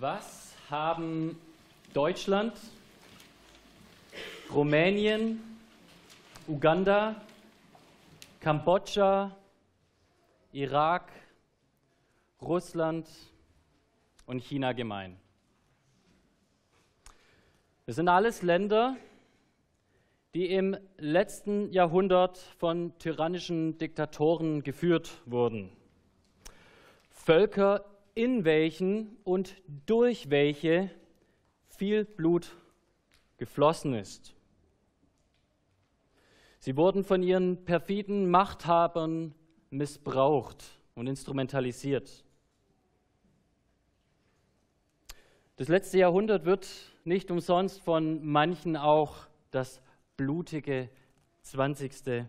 Was haben Deutschland, Rumänien, Uganda, Kambodscha, Irak, Russland und China gemein? Das sind alles Länder, die im letzten Jahrhundert von tyrannischen Diktatoren geführt wurden. Völker, in welchen und durch welche viel Blut geflossen ist. Sie wurden von ihren perfiden Machthabern missbraucht und instrumentalisiert. Das letzte Jahrhundert wird nicht umsonst von manchen auch das blutige 20.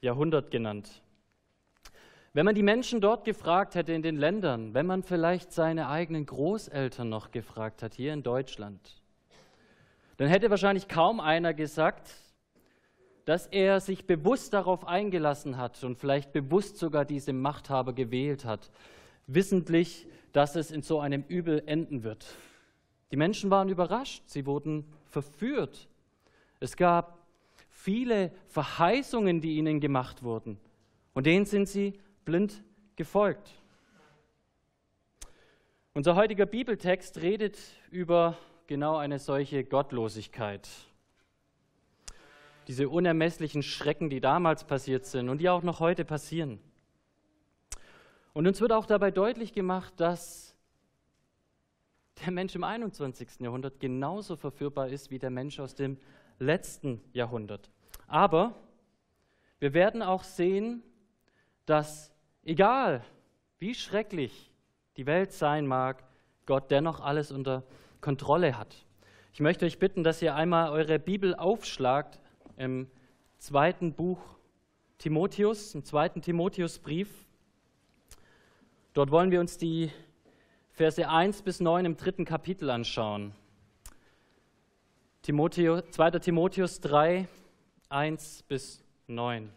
Jahrhundert genannt. Wenn man die Menschen dort gefragt hätte in den Ländern, wenn man vielleicht seine eigenen Großeltern noch gefragt hat hier in Deutschland, dann hätte wahrscheinlich kaum einer gesagt, dass er sich bewusst darauf eingelassen hat und vielleicht bewusst sogar diese Machthaber gewählt hat, wissentlich, dass es in so einem Übel enden wird. Die Menschen waren überrascht, sie wurden verführt. Es gab viele Verheißungen, die ihnen gemacht wurden. Und denen sind sie blind gefolgt. Unser heutiger Bibeltext redet über genau eine solche Gottlosigkeit. Diese unermesslichen Schrecken, die damals passiert sind und die auch noch heute passieren. Und uns wird auch dabei deutlich gemacht, dass der Mensch im 21. Jahrhundert genauso verführbar ist wie der Mensch aus dem letzten Jahrhundert. Aber wir werden auch sehen, dass egal wie schrecklich die Welt sein mag, Gott dennoch alles unter Kontrolle hat. Ich möchte euch bitten, dass ihr einmal eure Bibel aufschlagt im zweiten Buch Timotheus, im zweiten Timotheusbrief. Dort wollen wir uns die Verse 1 bis 9 im dritten Kapitel anschauen. Timotheus, 2. Timotheus 3, 1 bis 9.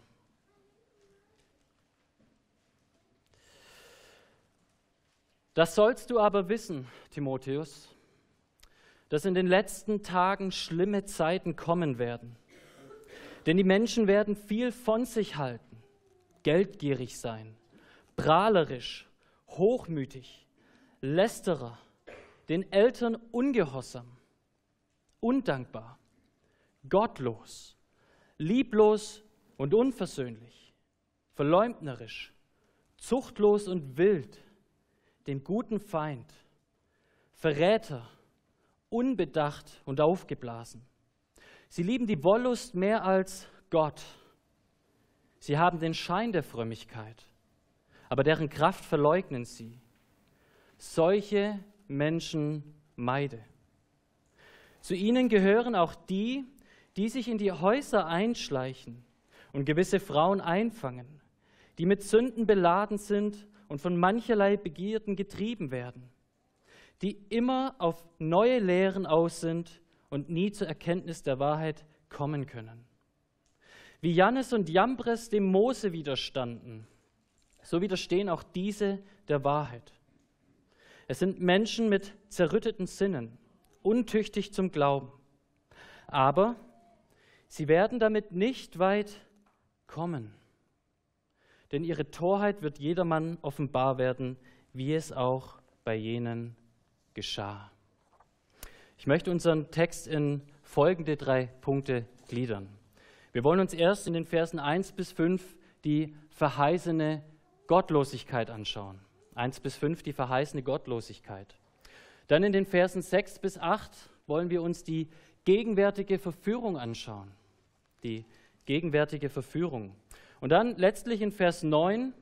Das sollst du aber wissen, Timotheus, dass in den letzten Tagen schlimme Zeiten kommen werden. Denn die Menschen werden viel von sich halten, geldgierig sein, prahlerisch, hochmütig, lästerer, den Eltern ungehorsam, undankbar, gottlos, lieblos und unversöhnlich, verleumdnerisch, zuchtlos und wild, den guten Feind, Verräter, unbedacht und aufgeblasen. Sie lieben die Wollust mehr als Gott. Sie haben den Schein der Frömmigkeit, aber deren Kraft verleugnen sie. Solche Menschen meide. Zu ihnen gehören auch die, die sich in die Häuser einschleichen und gewisse Frauen einfangen, die mit Sünden beladen sind und von mancherlei Begierden getrieben werden, die immer auf neue Lehren aus sind und nie zur Erkenntnis der Wahrheit kommen können. Wie Jannes und Jambres dem Mose widerstanden, so widerstehen auch diese der Wahrheit. Es sind Menschen mit zerrütteten Sinnen, untüchtig zum Glauben. Aber Sie werden damit nicht weit kommen, denn ihre Torheit wird jedermann offenbar werden, wie es auch bei jenen geschah. Ich möchte unseren Text in folgende drei Punkte gliedern. Wir wollen uns erst in den Versen 1 bis 5 die verheißene Gottlosigkeit anschauen. 1 bis 5 die verheißene Gottlosigkeit. Dann in den Versen 6 bis 8 wollen wir uns die gegenwärtige Verführung anschauen die gegenwärtige Verführung. Und dann letztlich in Vers 9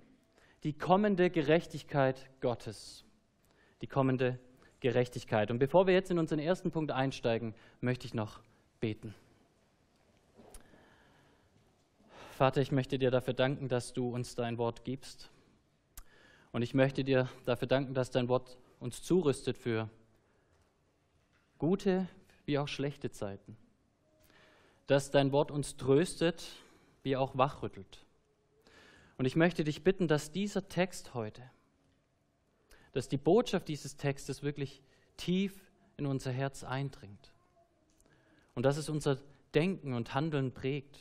die kommende Gerechtigkeit Gottes. Die kommende Gerechtigkeit. Und bevor wir jetzt in unseren ersten Punkt einsteigen, möchte ich noch beten. Vater, ich möchte dir dafür danken, dass du uns dein Wort gibst. Und ich möchte dir dafür danken, dass dein Wort uns zurüstet für gute wie auch schlechte Zeiten dass dein Wort uns tröstet, wie auch wachrüttelt. Und ich möchte dich bitten, dass dieser Text heute, dass die Botschaft dieses Textes wirklich tief in unser Herz eindringt und dass es unser Denken und Handeln prägt.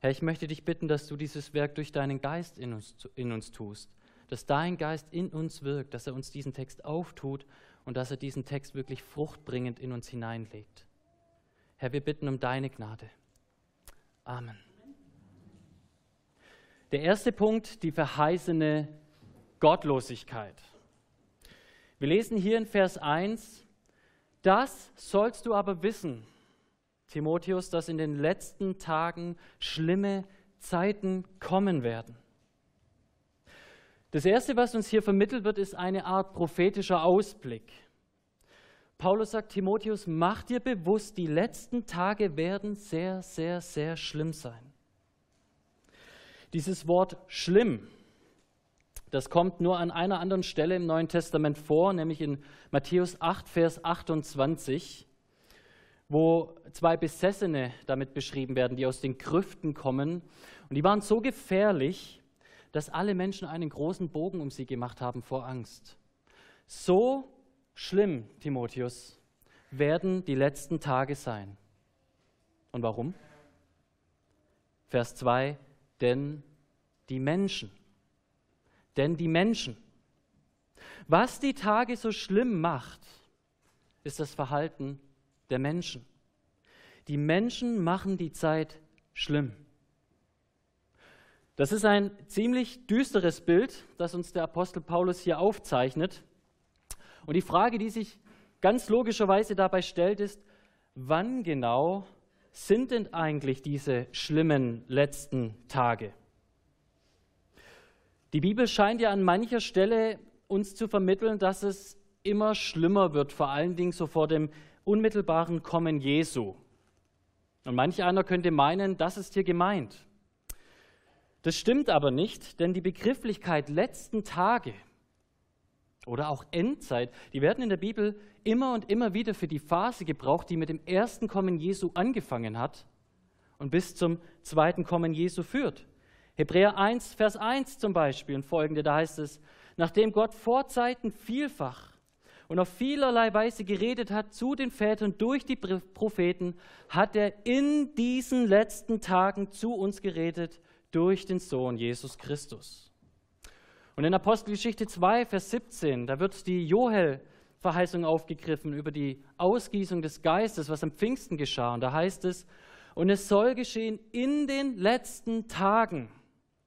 Herr, ich möchte dich bitten, dass du dieses Werk durch deinen Geist in uns, in uns tust, dass dein Geist in uns wirkt, dass er uns diesen Text auftut und dass er diesen Text wirklich fruchtbringend in uns hineinlegt. Herr, wir bitten um deine Gnade. Amen. Der erste Punkt, die verheißene Gottlosigkeit. Wir lesen hier in Vers 1, das sollst du aber wissen, Timotheus, dass in den letzten Tagen schlimme Zeiten kommen werden. Das Erste, was uns hier vermittelt wird, ist eine Art prophetischer Ausblick. Paulus sagt, Timotheus, mach dir bewusst, die letzten Tage werden sehr, sehr, sehr schlimm sein. Dieses Wort schlimm, das kommt nur an einer anderen Stelle im Neuen Testament vor, nämlich in Matthäus 8, Vers 28 wo zwei Besessene damit beschrieben werden, die aus den Grüften kommen. Und die waren so gefährlich, dass alle Menschen einen großen Bogen um sie gemacht haben vor Angst. So schlimm, Timotheus, werden die letzten Tage sein. Und warum? Vers 2, denn die Menschen. Denn die Menschen. Was die Tage so schlimm macht, ist das Verhalten der Menschen. Die Menschen machen die Zeit schlimm. Das ist ein ziemlich düsteres Bild, das uns der Apostel Paulus hier aufzeichnet. Und die Frage, die sich ganz logischerweise dabei stellt, ist, wann genau sind denn eigentlich diese schlimmen letzten Tage? Die Bibel scheint ja an mancher Stelle uns zu vermitteln, dass es immer schlimmer wird, vor allen Dingen so vor dem unmittelbaren Kommen Jesu. Und manch einer könnte meinen, das ist hier gemeint. Das stimmt aber nicht, denn die Begrifflichkeit letzten Tage oder auch Endzeit, die werden in der Bibel immer und immer wieder für die Phase gebraucht, die mit dem ersten Kommen Jesu angefangen hat und bis zum zweiten Kommen Jesu führt. Hebräer 1, Vers 1 zum Beispiel und folgende, da heißt es, nachdem Gott vor Zeiten vielfach und auf vielerlei Weise geredet hat zu den Vätern durch die Propheten, hat er in diesen letzten Tagen zu uns geredet durch den Sohn Jesus Christus. Und in Apostelgeschichte 2, Vers 17, da wird die Joel-Verheißung aufgegriffen über die Ausgießung des Geistes, was am Pfingsten geschah. Und da heißt es, und es soll geschehen in den letzten Tagen,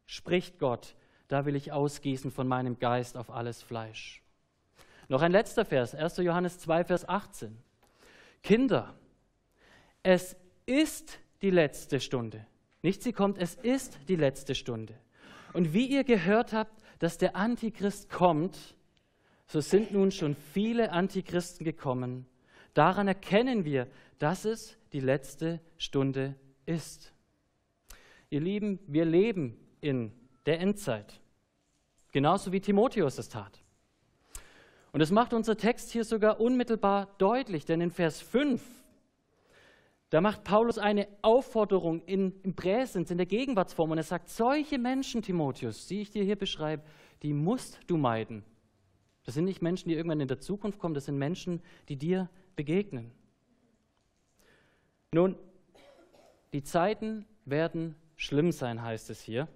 spricht Gott, da will ich ausgießen von meinem Geist auf alles Fleisch. Noch ein letzter Vers, 1. Johannes 2, Vers 18. Kinder, es ist die letzte Stunde. Nicht sie kommt, es ist die letzte Stunde. Und wie ihr gehört habt, dass der Antichrist kommt, so sind nun schon viele Antichristen gekommen. Daran erkennen wir, dass es die letzte Stunde ist. Ihr Lieben, wir leben in der Endzeit, genauso wie Timotheus es tat. Und das macht unser Text hier sogar unmittelbar deutlich, denn in Vers 5, da macht Paulus eine Aufforderung in, im Präsens, in der Gegenwartsform. Und er sagt, solche Menschen, Timotheus, die ich dir hier beschreibe, die musst du meiden. Das sind nicht Menschen, die irgendwann in der Zukunft kommen, das sind Menschen, die dir begegnen. Nun, die Zeiten werden schlimm sein, heißt es hier.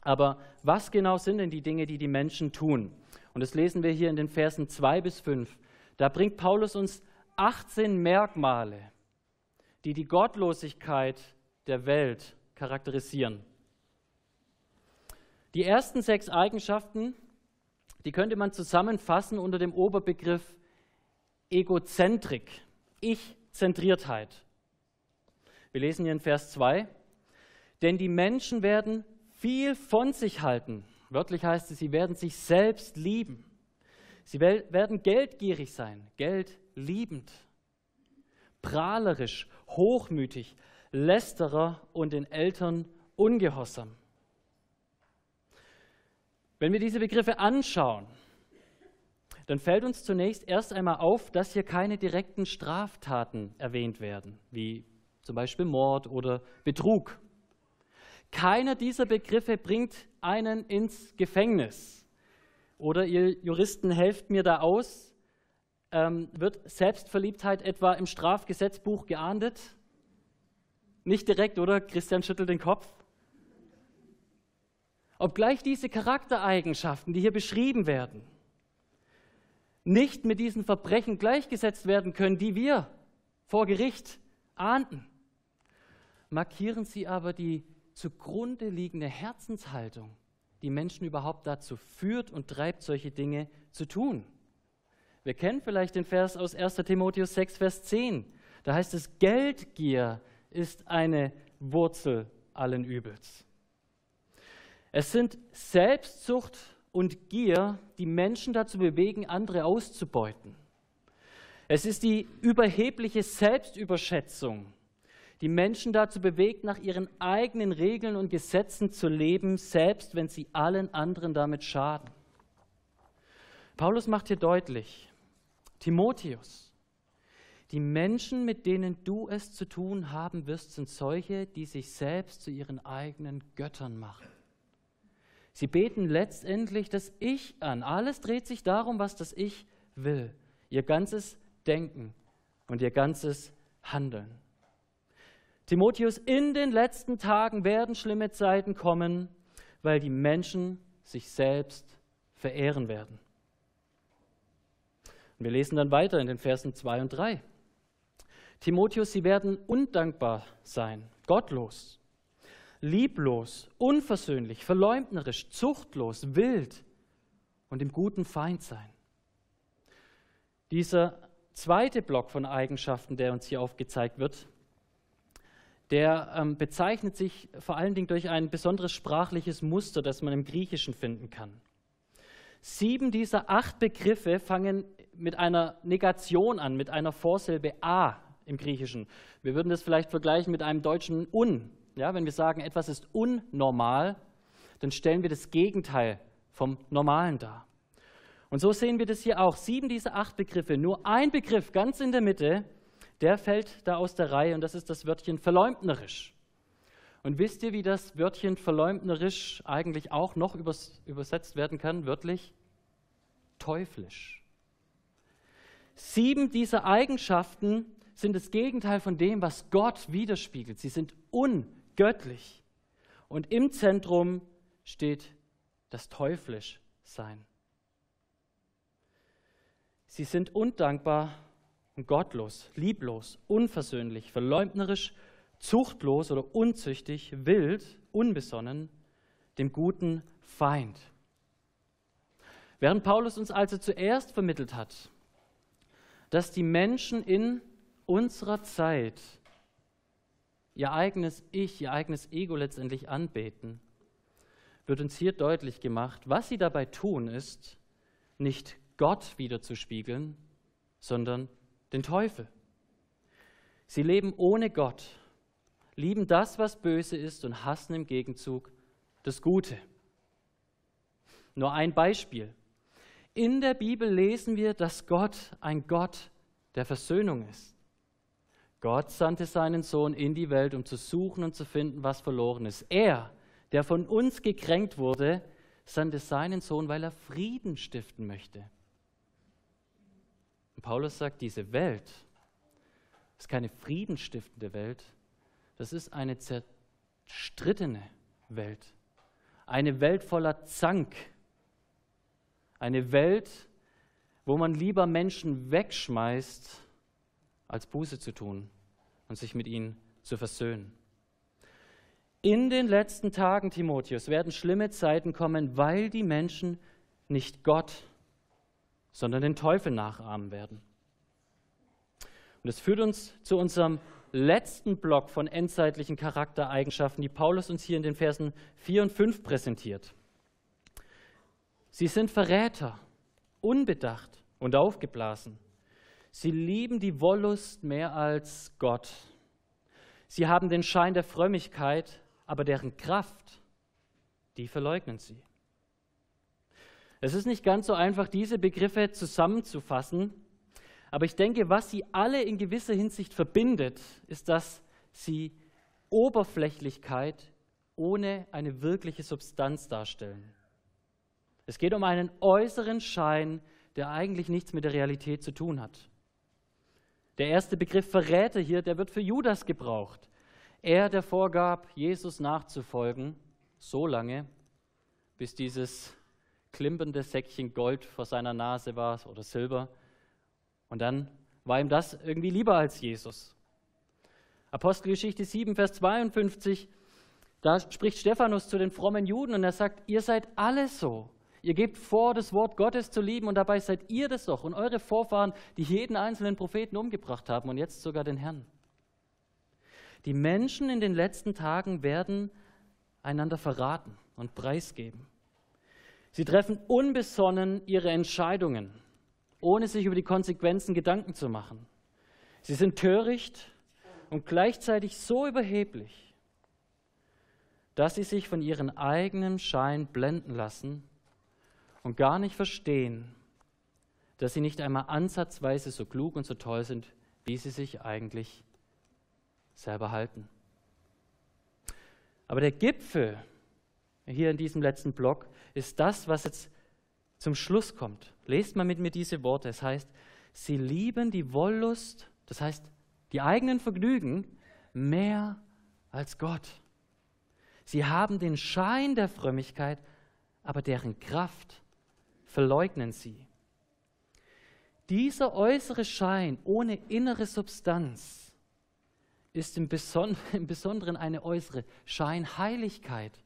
Aber was genau sind denn die Dinge, die die Menschen tun? Und das lesen wir hier in den Versen 2 bis 5. Da bringt Paulus uns 18 Merkmale, die die Gottlosigkeit der Welt charakterisieren. Die ersten sechs Eigenschaften, die könnte man zusammenfassen unter dem Oberbegriff Egozentrik, Ich-Zentriertheit. Wir lesen hier in Vers 2, denn die Menschen werden viel von sich halten Wörtlich heißt es, sie werden sich selbst lieben. Sie werden geldgierig sein, geldliebend, prahlerisch, hochmütig, lästerer und den Eltern ungehorsam. Wenn wir diese Begriffe anschauen, dann fällt uns zunächst erst einmal auf, dass hier keine direkten Straftaten erwähnt werden, wie zum Beispiel Mord oder Betrug. Keiner dieser Begriffe bringt einen ins Gefängnis. Oder ihr Juristen helft mir da aus. Ähm, wird Selbstverliebtheit etwa im Strafgesetzbuch geahndet? Nicht direkt, oder? Christian schüttelt den Kopf. Obgleich diese Charaktereigenschaften, die hier beschrieben werden, nicht mit diesen Verbrechen gleichgesetzt werden können, die wir vor Gericht ahnten, markieren sie aber die zugrunde liegende Herzenshaltung, die Menschen überhaupt dazu führt und treibt, solche Dinge zu tun. Wir kennen vielleicht den Vers aus 1 Timotheus 6, Vers 10. Da heißt es, Geldgier ist eine Wurzel allen Übels. Es sind Selbstsucht und Gier, die Menschen dazu bewegen, andere auszubeuten. Es ist die überhebliche Selbstüberschätzung, die Menschen dazu bewegt, nach ihren eigenen Regeln und Gesetzen zu leben, selbst wenn sie allen anderen damit schaden. Paulus macht hier deutlich, Timotheus, die Menschen, mit denen du es zu tun haben wirst, sind solche, die sich selbst zu ihren eigenen Göttern machen. Sie beten letztendlich das Ich an. Alles dreht sich darum, was das Ich will. Ihr ganzes Denken und ihr ganzes Handeln. Timotheus, in den letzten Tagen werden schlimme Zeiten kommen, weil die Menschen sich selbst verehren werden. Wir lesen dann weiter in den Versen 2 und 3. Timotheus, sie werden undankbar sein, gottlos, lieblos, unversöhnlich, verleumderisch, zuchtlos, wild und im guten Feind sein. Dieser zweite Block von Eigenschaften, der uns hier aufgezeigt wird, der ähm, bezeichnet sich vor allen Dingen durch ein besonderes sprachliches Muster, das man im Griechischen finden kann. Sieben dieser acht Begriffe fangen mit einer Negation an, mit einer Vorsilbe a im Griechischen. Wir würden das vielleicht vergleichen mit einem deutschen un. Ja, wenn wir sagen, etwas ist unnormal, dann stellen wir das Gegenteil vom Normalen dar. Und so sehen wir das hier auch. Sieben dieser acht Begriffe, nur ein Begriff ganz in der Mitte, der fällt da aus der Reihe und das ist das Wörtchen verleumdnerisch. Und wisst ihr, wie das Wörtchen verleumdnerisch eigentlich auch noch übersetzt werden kann, wörtlich? Teuflisch. Sieben dieser Eigenschaften sind das Gegenteil von dem, was Gott widerspiegelt. Sie sind ungöttlich. Und im Zentrum steht das Teuflischsein. Sie sind undankbar und gottlos, lieblos, unversöhnlich, verleumderisch, zuchtlos oder unzüchtig, wild, unbesonnen, dem guten Feind. Während Paulus uns also zuerst vermittelt hat, dass die Menschen in unserer Zeit ihr eigenes Ich, ihr eigenes Ego letztendlich anbeten, wird uns hier deutlich gemacht, was sie dabei tun, ist, nicht Gott wiederzuspiegeln, sondern den Teufel. Sie leben ohne Gott, lieben das, was böse ist und hassen im Gegenzug das Gute. Nur ein Beispiel. In der Bibel lesen wir, dass Gott ein Gott der Versöhnung ist. Gott sandte seinen Sohn in die Welt, um zu suchen und zu finden, was verloren ist. Er, der von uns gekränkt wurde, sandte seinen Sohn, weil er Frieden stiften möchte. Und Paulus sagt, diese Welt ist keine friedenstiftende Welt, das ist eine zerstrittene Welt. Eine Welt voller Zank. Eine Welt, wo man lieber Menschen wegschmeißt, als Buße zu tun und sich mit ihnen zu versöhnen. In den letzten Tagen, Timotheus, werden schlimme Zeiten kommen, weil die Menschen nicht Gott, sondern den Teufel nachahmen werden. Und das führt uns zu unserem letzten Block von endzeitlichen Charaktereigenschaften, die Paulus uns hier in den Versen 4 und 5 präsentiert. Sie sind Verräter, unbedacht und aufgeblasen. Sie lieben die Wollust mehr als Gott. Sie haben den Schein der Frömmigkeit, aber deren Kraft, die verleugnen sie. Es ist nicht ganz so einfach, diese Begriffe zusammenzufassen, aber ich denke, was sie alle in gewisser Hinsicht verbindet, ist, dass sie Oberflächlichkeit ohne eine wirkliche Substanz darstellen. Es geht um einen äußeren Schein der eigentlich nichts mit der Realität zu tun hat. Der erste Begriff Verräter hier, der wird für Judas gebraucht. Er, der vorgab, Jesus nachzufolgen, so lange, bis dieses klimpernde Säckchen Gold vor seiner Nase war oder Silber. Und dann war ihm das irgendwie lieber als Jesus. Apostelgeschichte 7, Vers 52, da spricht Stephanus zu den frommen Juden und er sagt, ihr seid alle so. Ihr gebt vor, das Wort Gottes zu lieben und dabei seid ihr das doch und eure Vorfahren, die jeden einzelnen Propheten umgebracht haben und jetzt sogar den Herrn. Die Menschen in den letzten Tagen werden einander verraten und preisgeben. Sie treffen unbesonnen ihre Entscheidungen, ohne sich über die Konsequenzen Gedanken zu machen. Sie sind töricht und gleichzeitig so überheblich, dass sie sich von ihrem eigenen Schein blenden lassen und gar nicht verstehen, dass sie nicht einmal ansatzweise so klug und so toll sind, wie sie sich eigentlich selber halten. Aber der Gipfel hier in diesem letzten Block ist das, was jetzt zum Schluss kommt. Lest mal mit mir diese Worte. Es heißt, sie lieben die Wollust, das heißt die eigenen Vergnügen, mehr als Gott. Sie haben den Schein der Frömmigkeit, aber deren Kraft verleugnen sie. Dieser äußere Schein ohne innere Substanz ist im, Besonderen eine äußere Scheinheiligkeit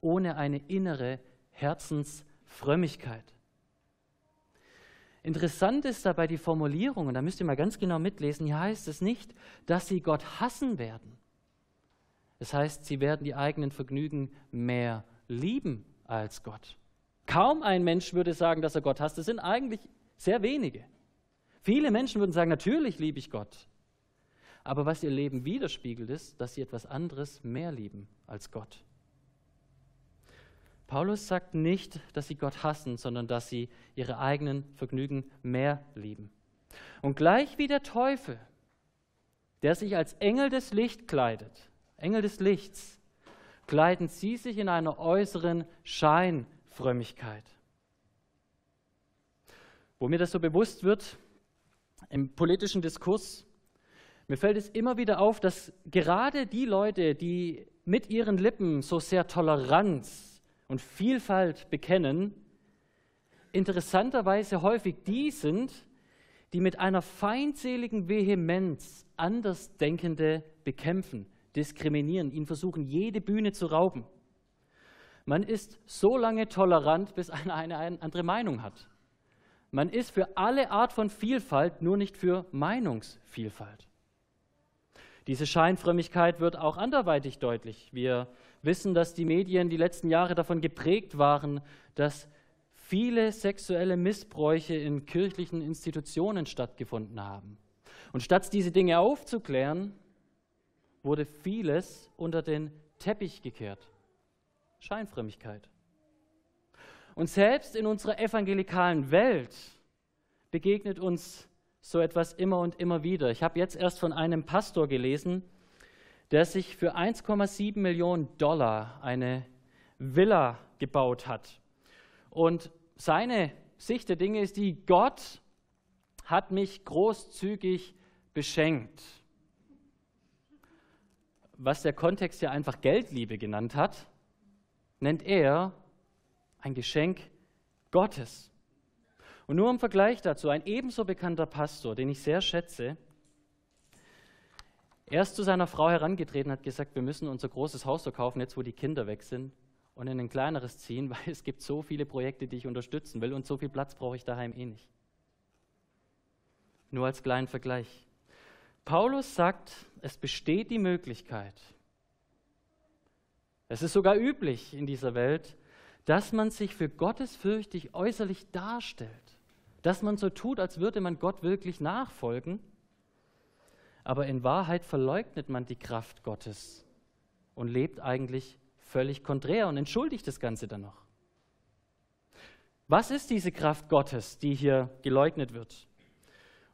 ohne eine innere Herzensfrömmigkeit. Interessant ist dabei die Formulierung, und da müsst ihr mal ganz genau mitlesen, hier heißt es nicht, dass sie Gott hassen werden. Es heißt, sie werden die eigenen Vergnügen mehr lieben als Gott. Kaum ein Mensch würde sagen, dass er Gott hasst. Das sind eigentlich sehr wenige. Viele Menschen würden sagen, natürlich liebe ich Gott. Aber was ihr Leben widerspiegelt, ist, dass sie etwas anderes mehr lieben als Gott. Paulus sagt nicht, dass sie Gott hassen, sondern dass sie ihre eigenen Vergnügen mehr lieben. Und gleich wie der Teufel, der sich als Engel des Lichts kleidet, Engel des Lichts, kleiden sie sich in einer äußeren Schein Frömmigkeit. Wo mir das so bewusst wird, im politischen Diskurs, mir fällt es immer wieder auf, dass gerade die Leute, die mit ihren Lippen so sehr Toleranz und Vielfalt bekennen, interessanterweise häufig die sind, die mit einer feindseligen Vehemenz Andersdenkende bekämpfen, diskriminieren, ihnen versuchen, jede Bühne zu rauben. Man ist so lange tolerant, bis einer eine, eine andere Meinung hat. Man ist für alle Art von Vielfalt, nur nicht für Meinungsvielfalt. Diese Scheinfrömmigkeit wird auch anderweitig deutlich. Wir wissen, dass die Medien die letzten Jahre davon geprägt waren, dass viele sexuelle Missbräuche in kirchlichen Institutionen stattgefunden haben. Und statt diese Dinge aufzuklären, wurde vieles unter den Teppich gekehrt. Scheinfrömmigkeit. Und selbst in unserer evangelikalen Welt begegnet uns so etwas immer und immer wieder. Ich habe jetzt erst von einem Pastor gelesen, der sich für 1,7 Millionen Dollar eine Villa gebaut hat. Und seine Sicht der Dinge ist die, Gott hat mich großzügig beschenkt. Was der Kontext ja einfach Geldliebe genannt hat, nennt er ein Geschenk Gottes. Und nur im Vergleich dazu, ein ebenso bekannter Pastor, den ich sehr schätze, er ist zu seiner Frau herangetreten und hat gesagt, wir müssen unser großes Haus verkaufen, jetzt wo die Kinder weg sind, und in ein kleineres ziehen, weil es gibt so viele Projekte, die ich unterstützen will und so viel Platz brauche ich daheim eh nicht. Nur als kleinen Vergleich. Paulus sagt, es besteht die Möglichkeit, es ist sogar üblich in dieser Welt, dass man sich für gottesfürchtig äußerlich darstellt, dass man so tut, als würde man Gott wirklich nachfolgen, aber in Wahrheit verleugnet man die Kraft Gottes und lebt eigentlich völlig konträr und entschuldigt das Ganze dann noch. Was ist diese Kraft Gottes, die hier geleugnet wird?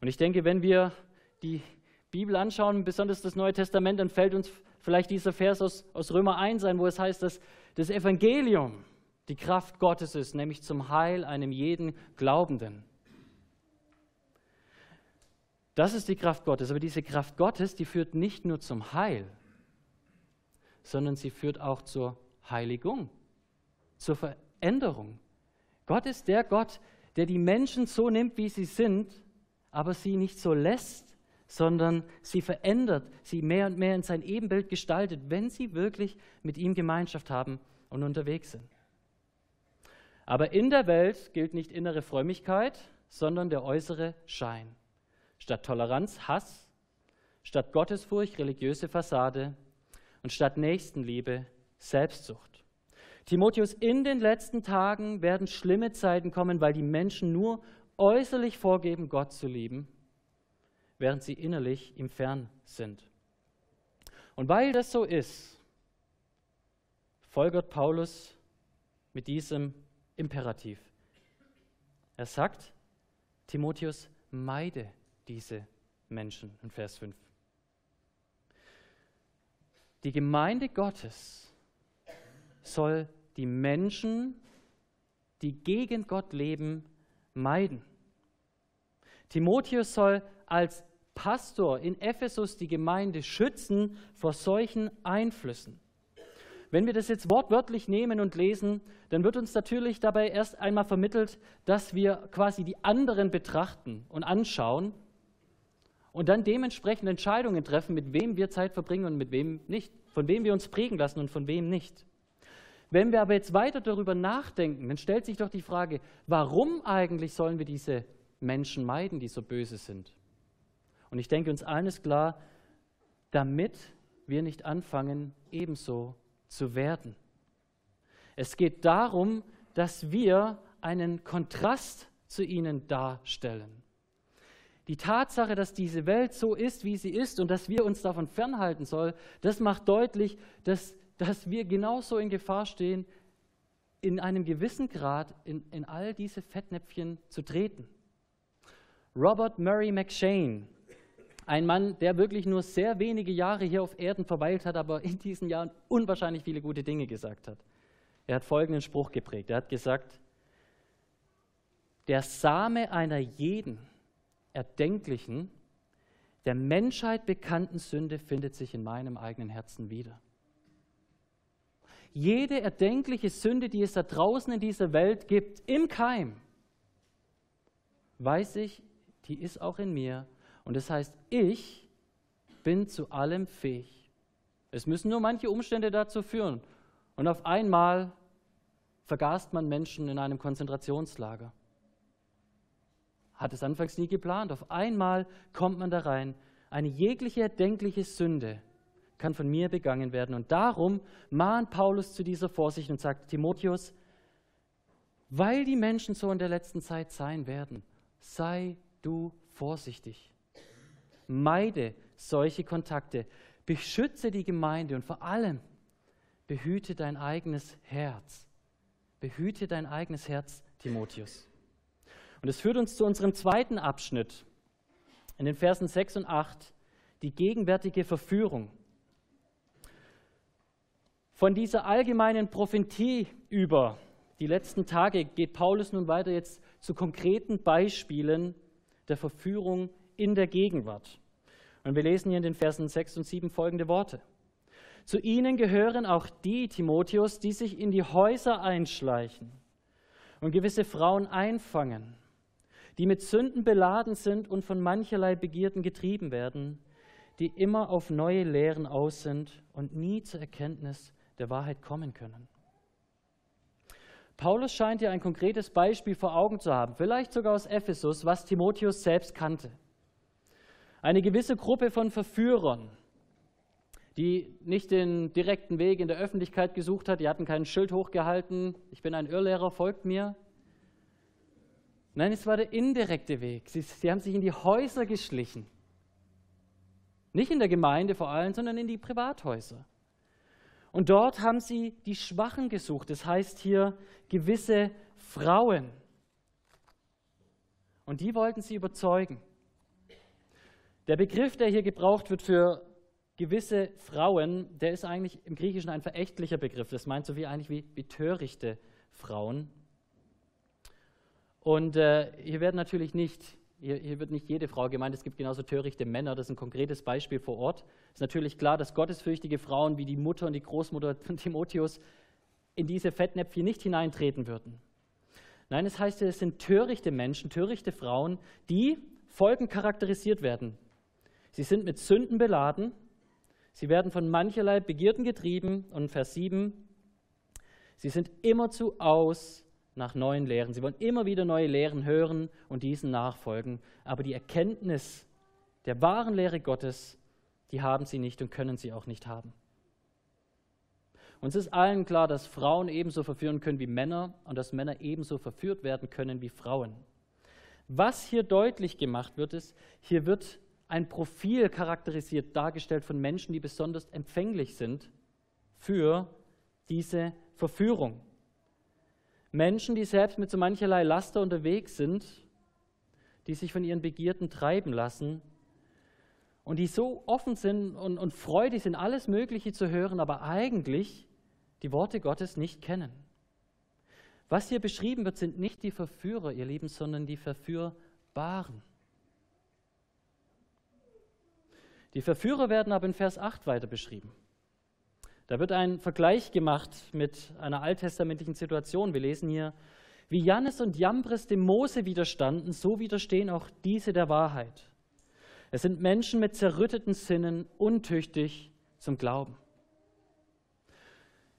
Und ich denke, wenn wir die Bibel anschauen, besonders das Neue Testament, dann fällt uns vielleicht dieser Vers aus, aus Römer 1 ein, wo es heißt, dass das Evangelium, die Kraft Gottes ist, nämlich zum Heil einem jeden Glaubenden. Das ist die Kraft Gottes. Aber diese Kraft Gottes, die führt nicht nur zum Heil, sondern sie führt auch zur Heiligung, zur Veränderung. Gott ist der Gott, der die Menschen so nimmt, wie sie sind, aber sie nicht so lässt, sondern sie verändert, sie mehr und mehr in sein Ebenbild gestaltet, wenn sie wirklich mit ihm Gemeinschaft haben und unterwegs sind. Aber in der Welt gilt nicht innere Frömmigkeit, sondern der äußere Schein. Statt Toleranz Hass, statt Gottesfurcht religiöse Fassade und statt Nächstenliebe Selbstsucht. Timotheus, in den letzten Tagen werden schlimme Zeiten kommen, weil die Menschen nur äußerlich vorgeben, Gott zu lieben, während sie innerlich ihm fern sind. Und weil das so ist, folgert Paulus mit diesem Imperativ. Er sagt, Timotheus, meide diese Menschen in Vers 5. Die Gemeinde Gottes soll die Menschen, die gegen Gott leben, meiden. Timotheus soll als Pastor in Ephesus die Gemeinde schützen vor solchen Einflüssen. Wenn wir das jetzt wortwörtlich nehmen und lesen, dann wird uns natürlich dabei erst einmal vermittelt, dass wir quasi die anderen betrachten und anschauen und dann dementsprechend Entscheidungen treffen, mit wem wir Zeit verbringen und mit wem nicht, von wem wir uns prägen lassen und von wem nicht. Wenn wir aber jetzt weiter darüber nachdenken, dann stellt sich doch die Frage, warum eigentlich sollen wir diese Menschen meiden, die so böse sind? Und ich denke, uns allen ist klar, damit wir nicht anfangen, ebenso zu werden. Es geht darum, dass wir einen Kontrast zu ihnen darstellen. Die Tatsache, dass diese Welt so ist, wie sie ist und dass wir uns davon fernhalten sollen, das macht deutlich, dass, dass wir genauso in Gefahr stehen, in einem gewissen Grad in, in all diese Fettnäpfchen zu treten. Robert Murray McShane, ein Mann, der wirklich nur sehr wenige Jahre hier auf Erden verweilt hat, aber in diesen Jahren unwahrscheinlich viele gute Dinge gesagt hat. Er hat folgenden Spruch geprägt. Er hat gesagt, der Same einer jeden erdenklichen, der Menschheit bekannten Sünde findet sich in meinem eigenen Herzen wieder. Jede erdenkliche Sünde, die es da draußen in dieser Welt gibt, im Keim, weiß ich, die ist auch in mir und das heißt, ich bin zu allem fähig. Es müssen nur manche Umstände dazu führen. Und auf einmal vergast man Menschen in einem Konzentrationslager. Hat es anfangs nie geplant. Auf einmal kommt man da rein. Eine jegliche erdenkliche Sünde kann von mir begangen werden. Und darum mahnt Paulus zu dieser Vorsicht und sagt, Timotheus, weil die Menschen so in der letzten Zeit sein werden, sei du vorsichtig. Meide solche Kontakte. Beschütze die Gemeinde und vor allem behüte dein eigenes Herz. Behüte dein eigenes Herz, Timotheus. Und es führt uns zu unserem zweiten Abschnitt in den Versen 6 und 8, die gegenwärtige Verführung. Von dieser allgemeinen Prophetie über die letzten Tage geht Paulus nun weiter jetzt zu konkreten Beispielen der Verführung in der Gegenwart. Und wir lesen hier in den Versen 6 und 7 folgende Worte. Zu ihnen gehören auch die, Timotheus, die sich in die Häuser einschleichen und gewisse Frauen einfangen, die mit Sünden beladen sind und von mancherlei Begierden getrieben werden, die immer auf neue Lehren aus sind und nie zur Erkenntnis der Wahrheit kommen können. Paulus scheint hier ein konkretes Beispiel vor Augen zu haben, vielleicht sogar aus Ephesus, was Timotheus selbst kannte. Eine gewisse Gruppe von Verführern, die nicht den direkten Weg in der Öffentlichkeit gesucht hat, die hatten kein Schild hochgehalten, ich bin ein Irrlehrer, folgt mir. Nein, es war der indirekte Weg. Sie, sie haben sich in die Häuser geschlichen. Nicht in der Gemeinde vor allem, sondern in die Privathäuser. Und dort haben sie die Schwachen gesucht. Das heißt hier gewisse Frauen. Und die wollten sie überzeugen. Der Begriff, der hier gebraucht wird für gewisse Frauen, der ist eigentlich im Griechischen ein verächtlicher Begriff. Das meint so wie eigentlich wie, wie törichte Frauen. Und äh, hier werden natürlich nicht, hier, hier, wird nicht jede Frau gemeint, es gibt genauso törichte Männer, das ist ein konkretes Beispiel vor Ort. Es ist natürlich klar, dass gottesfürchtige Frauen wie die Mutter und die Großmutter von Timotheus in diese Fettnäpfchen nicht hineintreten würden. Nein, es heißt, es sind törichte Menschen, törichte Frauen, die folgend charakterisiert werden. Sie sind mit Sünden beladen, sie werden von mancherlei Begierden getrieben und Vers 7, sie sind immerzu aus nach neuen Lehren. Sie wollen immer wieder neue Lehren hören und diesen nachfolgen, aber die Erkenntnis der wahren Lehre Gottes, die haben sie nicht und können sie auch nicht haben. Uns ist allen klar, dass Frauen ebenso verführen können wie Männer und dass Männer ebenso verführt werden können wie Frauen. Was hier deutlich gemacht wird, ist, hier wird ein Profil charakterisiert, dargestellt von Menschen, die besonders empfänglich sind für diese Verführung. Menschen, die selbst mit so mancherlei Laster unterwegs sind, die sich von ihren Begierden treiben lassen und die so offen sind und, und freudig sind, alles Mögliche zu hören, aber eigentlich die Worte Gottes nicht kennen. Was hier beschrieben wird, sind nicht die Verführer, ihr Lieben, sondern die Verführbaren. Die Verführer werden aber in Vers 8 weiter beschrieben. Da wird ein Vergleich gemacht mit einer alttestamentlichen Situation. Wir lesen hier, wie Jannes und Jambres dem Mose widerstanden, so widerstehen auch diese der Wahrheit. Es sind Menschen mit zerrütteten Sinnen, untüchtig zum Glauben.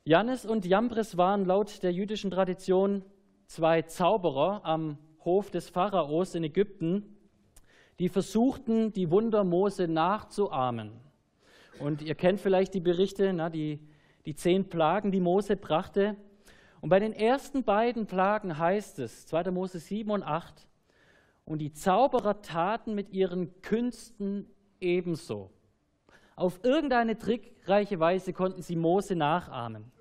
Jannes und Jambres waren laut der jüdischen Tradition zwei Zauberer am Hof des Pharaos in Ägypten, die versuchten, die Wunder Mose nachzuahmen. Und ihr kennt vielleicht die Berichte, na, die, die zehn Plagen, die Mose brachte. Und bei den ersten beiden Plagen heißt es, 2. Mose 7 und 8, und die Zauberer taten mit ihren Künsten ebenso. Auf irgendeine trickreiche Weise konnten sie Mose nachahmen.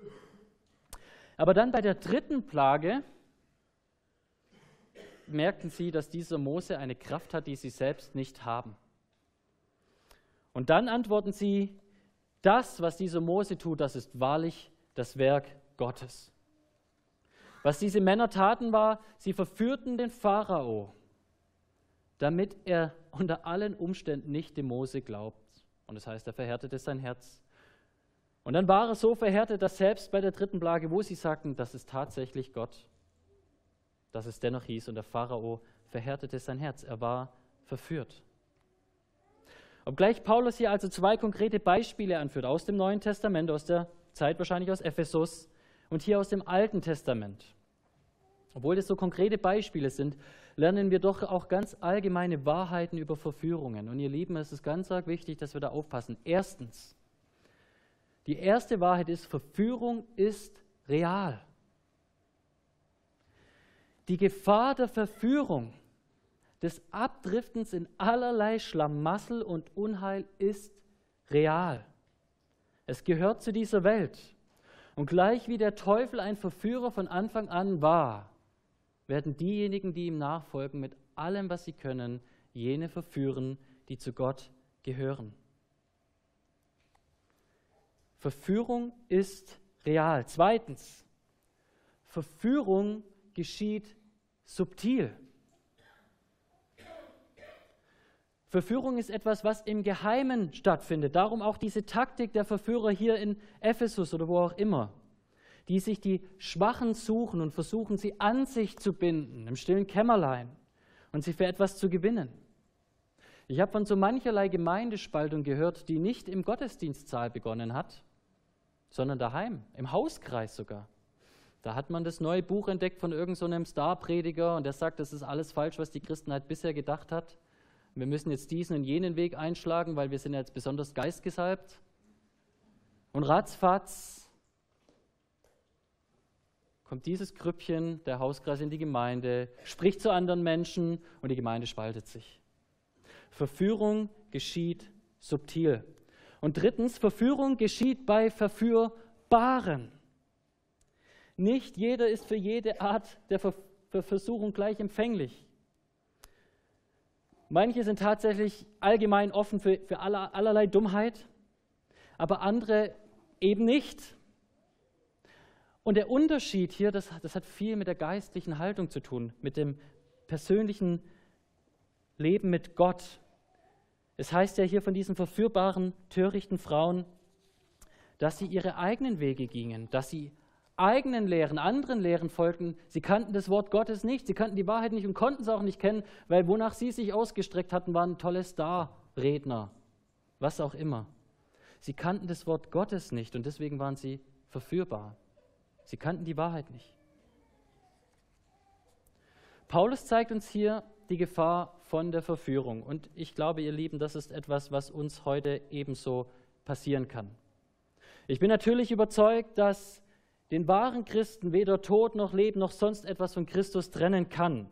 Aber dann bei der dritten Plage merkten sie, dass dieser Mose eine Kraft hat, die sie selbst nicht haben. Und dann antworten sie, das, was dieser Mose tut, das ist wahrlich das Werk Gottes. Was diese Männer taten, war, sie verführten den Pharao, damit er unter allen Umständen nicht dem Mose glaubt. Und das heißt, er verhärtete sein Herz. Und dann war er so verhärtet, dass selbst bei der dritten Plage, wo sie sagten, das ist tatsächlich Gott, dass es dennoch hieß, und der Pharao verhärtete sein Herz. Er war verführt. Obgleich Paulus hier also zwei konkrete Beispiele anführt aus dem Neuen Testament, aus der Zeit wahrscheinlich aus Ephesus und hier aus dem Alten Testament. Obwohl das so konkrete Beispiele sind, lernen wir doch auch ganz allgemeine Wahrheiten über Verführungen. Und ihr Lieben, es ist ganz arg wichtig, dass wir da aufpassen. Erstens, die erste Wahrheit ist, Verführung ist real. Die Gefahr der Verführung, des Abdriftens in allerlei Schlamassel und Unheil ist real. Es gehört zu dieser Welt. Und gleich wie der Teufel ein Verführer von Anfang an war, werden diejenigen, die ihm nachfolgen, mit allem, was sie können, jene verführen, die zu Gott gehören. Verführung ist real. Zweitens, Verführung geschieht subtil. Verführung ist etwas, was im Geheimen stattfindet. Darum auch diese Taktik der Verführer hier in Ephesus oder wo auch immer die sich die Schwachen suchen und versuchen, sie an sich zu binden, im stillen Kämmerlein und sie für etwas zu gewinnen. Ich habe von so mancherlei Gemeindespaltung gehört, die nicht im Gottesdienstsaal begonnen hat, sondern daheim, im Hauskreis sogar. Da hat man das neue Buch entdeckt von irgendeinem so Starprediger und der sagt, das ist alles falsch, was die Christenheit bisher gedacht hat. Wir müssen jetzt diesen und jenen Weg einschlagen, weil wir sind jetzt besonders geistgesalbt. Und ratzfatz kommt dieses Grüppchen, der Hauskreis, in die Gemeinde, spricht zu anderen Menschen und die Gemeinde spaltet sich. Verführung geschieht subtil. Und drittens, Verführung geschieht bei Verführbaren. Nicht jeder ist für jede Art der Versuchung gleich empfänglich. Manche sind tatsächlich allgemein offen für, für allerlei Dummheit, aber andere eben nicht. Und der Unterschied hier, das, das hat viel mit der geistlichen Haltung zu tun, mit dem persönlichen Leben mit Gott. Es heißt ja hier von diesen verführbaren, törichten Frauen, dass sie ihre eigenen Wege gingen, dass sie eigenen Lehren, anderen Lehren folgten. Sie kannten das Wort Gottes nicht, sie kannten die Wahrheit nicht und konnten es auch nicht kennen, weil wonach sie sich ausgestreckt hatten, waren tolle Star-Redner, was auch immer. Sie kannten das Wort Gottes nicht und deswegen waren sie verführbar. Sie kannten die Wahrheit nicht. Paulus zeigt uns hier die Gefahr von der Verführung. Und ich glaube, ihr Lieben, das ist etwas, was uns heute ebenso passieren kann. Ich bin natürlich überzeugt, dass den wahren Christen weder Tod noch Leben noch sonst etwas von Christus trennen kann.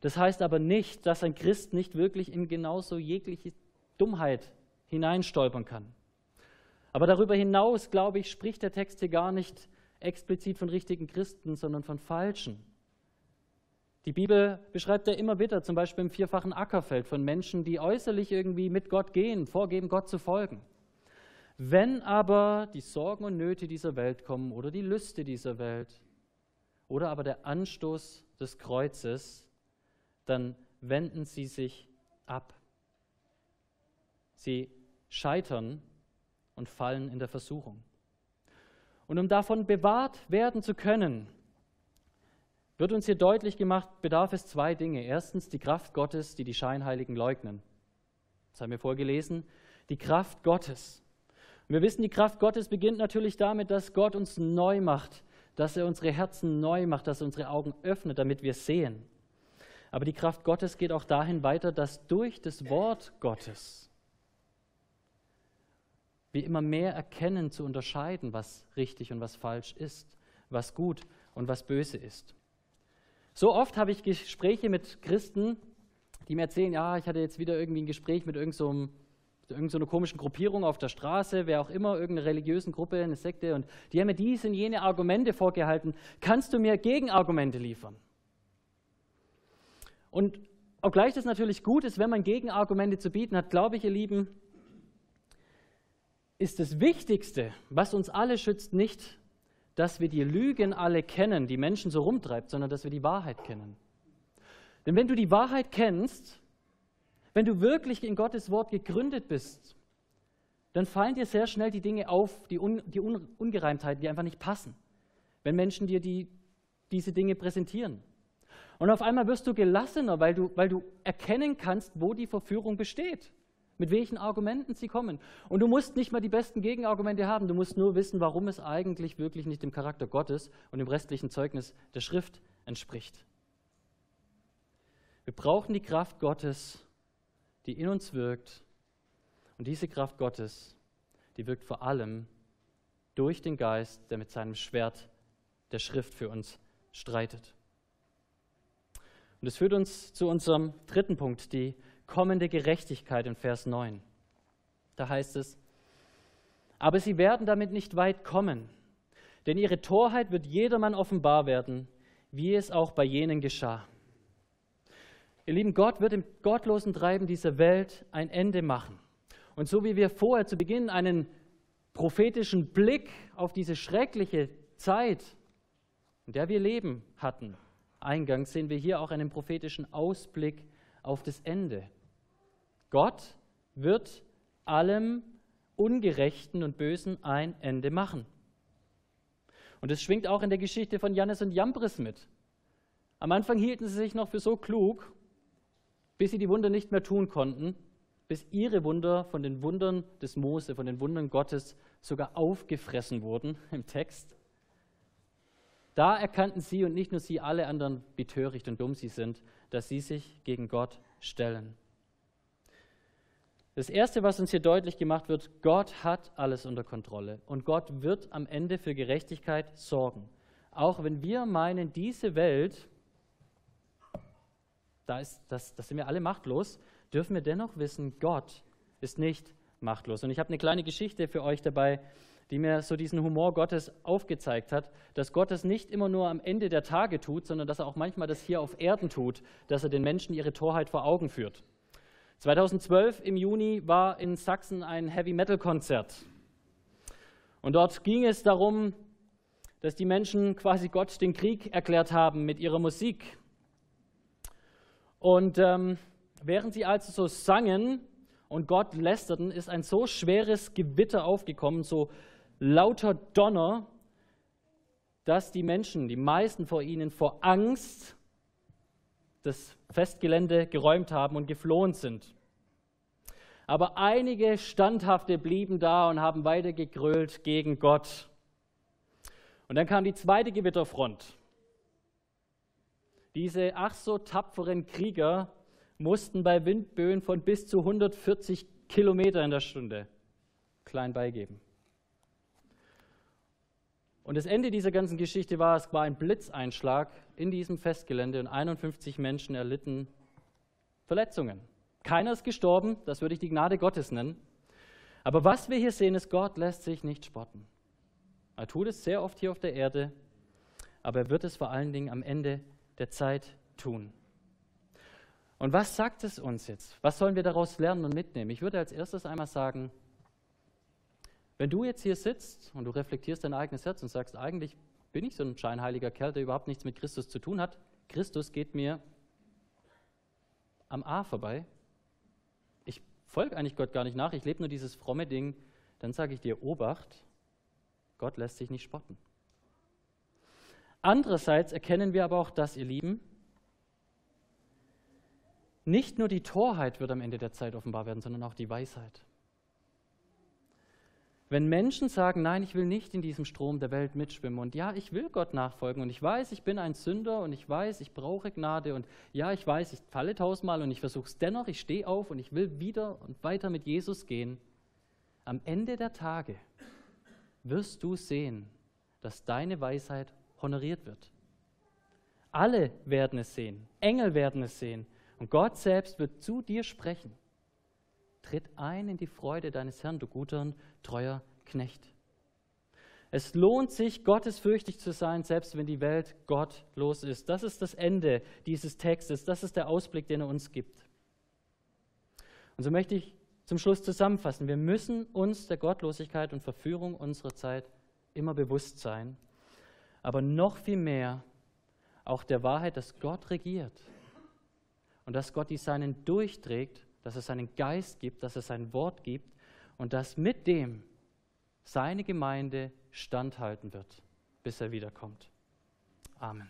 Das heißt aber nicht, dass ein Christ nicht wirklich in genauso jegliche Dummheit hineinstolpern kann. Aber darüber hinaus, glaube ich, spricht der Text hier gar nicht explizit von richtigen Christen, sondern von falschen. Die Bibel beschreibt ja immer wieder, zum Beispiel im vierfachen Ackerfeld, von Menschen, die äußerlich irgendwie mit Gott gehen, vorgeben, Gott zu folgen. Wenn aber die Sorgen und Nöte dieser Welt kommen oder die Lüste dieser Welt oder aber der Anstoß des Kreuzes, dann wenden sie sich ab. Sie scheitern und fallen in der Versuchung. Und um davon bewahrt werden zu können, wird uns hier deutlich gemacht, bedarf es zwei Dinge. Erstens die Kraft Gottes, die die Scheinheiligen leugnen. Das haben wir vorgelesen. Die Kraft Gottes. Und wir wissen, die Kraft Gottes beginnt natürlich damit, dass Gott uns neu macht, dass er unsere Herzen neu macht, dass er unsere Augen öffnet, damit wir sehen. Aber die Kraft Gottes geht auch dahin weiter, dass durch das Wort Gottes wir immer mehr erkennen zu unterscheiden, was richtig und was falsch ist, was gut und was böse ist. So oft habe ich Gespräche mit Christen, die mir erzählen, ja, ich hatte jetzt wieder irgendwie ein Gespräch mit irgendeiner so irgend so komischen Gruppierung auf der Straße, wer auch immer, irgendeine religiösen Gruppe, eine Sekte, und die haben mir diese und jene Argumente vorgehalten. Kannst du mir Gegenargumente liefern? Und obgleich das natürlich gut ist, wenn man Gegenargumente zu bieten hat, glaube ich, ihr Lieben, ist das Wichtigste, was uns alle schützt, nicht, dass wir die Lügen alle kennen, die Menschen so rumtreibt, sondern dass wir die Wahrheit kennen. Denn wenn du die Wahrheit kennst, wenn du wirklich in Gottes Wort gegründet bist, dann fallen dir sehr schnell die Dinge auf, die, Un die Un Ungereimtheiten, die einfach nicht passen, wenn Menschen dir die, diese Dinge präsentieren. Und auf einmal wirst du gelassener, weil du, weil du erkennen kannst, wo die Verführung besteht mit welchen Argumenten sie kommen. Und du musst nicht mal die besten Gegenargumente haben, du musst nur wissen, warum es eigentlich wirklich nicht dem Charakter Gottes und dem restlichen Zeugnis der Schrift entspricht. Wir brauchen die Kraft Gottes, die in uns wirkt. Und diese Kraft Gottes, die wirkt vor allem durch den Geist, der mit seinem Schwert der Schrift für uns streitet. Und das führt uns zu unserem dritten Punkt, die kommende Gerechtigkeit in Vers 9. Da heißt es, aber sie werden damit nicht weit kommen, denn ihre Torheit wird jedermann offenbar werden, wie es auch bei jenen geschah. Ihr lieben, Gott wird im gottlosen Treiben dieser Welt ein Ende machen. Und so wie wir vorher zu Beginn einen prophetischen Blick auf diese schreckliche Zeit, in der wir leben, hatten, eingangs sehen wir hier auch einen prophetischen Ausblick auf das Ende. Gott wird allem Ungerechten und Bösen ein Ende machen. Und es schwingt auch in der Geschichte von Jannes und Jambres mit. Am Anfang hielten sie sich noch für so klug, bis sie die Wunder nicht mehr tun konnten, bis ihre Wunder von den Wundern des Mose, von den Wundern Gottes sogar aufgefressen wurden im Text. Da erkannten sie und nicht nur sie, alle anderen, wie töricht und dumm sie sind, dass sie sich gegen Gott stellen. Das Erste, was uns hier deutlich gemacht wird, Gott hat alles unter Kontrolle und Gott wird am Ende für Gerechtigkeit sorgen. Auch wenn wir meinen, diese Welt, da, ist, das, das sind wir alle machtlos, dürfen wir dennoch wissen, Gott ist nicht machtlos. Und ich habe eine kleine Geschichte für euch dabei, die mir so diesen Humor Gottes aufgezeigt hat, dass Gott das nicht immer nur am Ende der Tage tut, sondern dass er auch manchmal das hier auf Erden tut, dass er den Menschen ihre Torheit vor Augen führt. 2012 im Juni war in Sachsen ein Heavy Metal Konzert. Und dort ging es darum, dass die Menschen quasi Gott den Krieg erklärt haben mit ihrer Musik. Und ähm, während sie also so sangen und Gott lästerten, ist ein so schweres Gewitter aufgekommen, so lauter Donner, dass die Menschen, die meisten vor ihnen, vor Angst das Festgelände geräumt haben und geflohen sind. Aber einige Standhafte blieben da und haben weiter gegrölt gegen Gott. Und dann kam die zweite Gewitterfront. Diese ach so tapferen Krieger mussten bei Windböen von bis zu 140 Kilometer in der Stunde klein beigeben. Und das Ende dieser ganzen Geschichte war, es war ein Blitzeinschlag in diesem Festgelände und 51 Menschen erlitten Verletzungen. Keiner ist gestorben, das würde ich die Gnade Gottes nennen. Aber was wir hier sehen, ist, Gott lässt sich nicht spotten. Er tut es sehr oft hier auf der Erde, aber er wird es vor allen Dingen am Ende der Zeit tun. Und was sagt es uns jetzt? Was sollen wir daraus lernen und mitnehmen? Ich würde als erstes einmal sagen, wenn du jetzt hier sitzt und du reflektierst dein eigenes Herz und sagst, eigentlich bin ich so ein scheinheiliger Kerl, der überhaupt nichts mit Christus zu tun hat, Christus geht mir am A vorbei, ich folge eigentlich Gott gar nicht nach, ich lebe nur dieses fromme Ding, dann sage ich dir, Obacht, Gott lässt sich nicht spotten. Andererseits erkennen wir aber auch das, ihr Lieben, nicht nur die Torheit wird am Ende der Zeit offenbar werden, sondern auch die Weisheit. Wenn Menschen sagen, nein, ich will nicht in diesem Strom der Welt mitschwimmen und ja, ich will Gott nachfolgen und ich weiß, ich bin ein Sünder und ich weiß, ich brauche Gnade und ja, ich weiß, ich falle tausendmal und ich versuche es dennoch, ich stehe auf und ich will wieder und weiter mit Jesus gehen, am Ende der Tage wirst du sehen, dass deine Weisheit honoriert wird. Alle werden es sehen, Engel werden es sehen und Gott selbst wird zu dir sprechen. Tritt ein in die Freude deines Herrn, du guter und treuer Knecht. Es lohnt sich, gottesfürchtig zu sein, selbst wenn die Welt gottlos ist. Das ist das Ende dieses Textes. Das ist der Ausblick, den er uns gibt. Und so möchte ich zum Schluss zusammenfassen. Wir müssen uns der Gottlosigkeit und Verführung unserer Zeit immer bewusst sein, aber noch viel mehr auch der Wahrheit, dass Gott regiert und dass Gott die Seinen durchträgt dass es seinen Geist gibt, dass es sein Wort gibt und dass mit dem seine Gemeinde standhalten wird, bis er wiederkommt. Amen.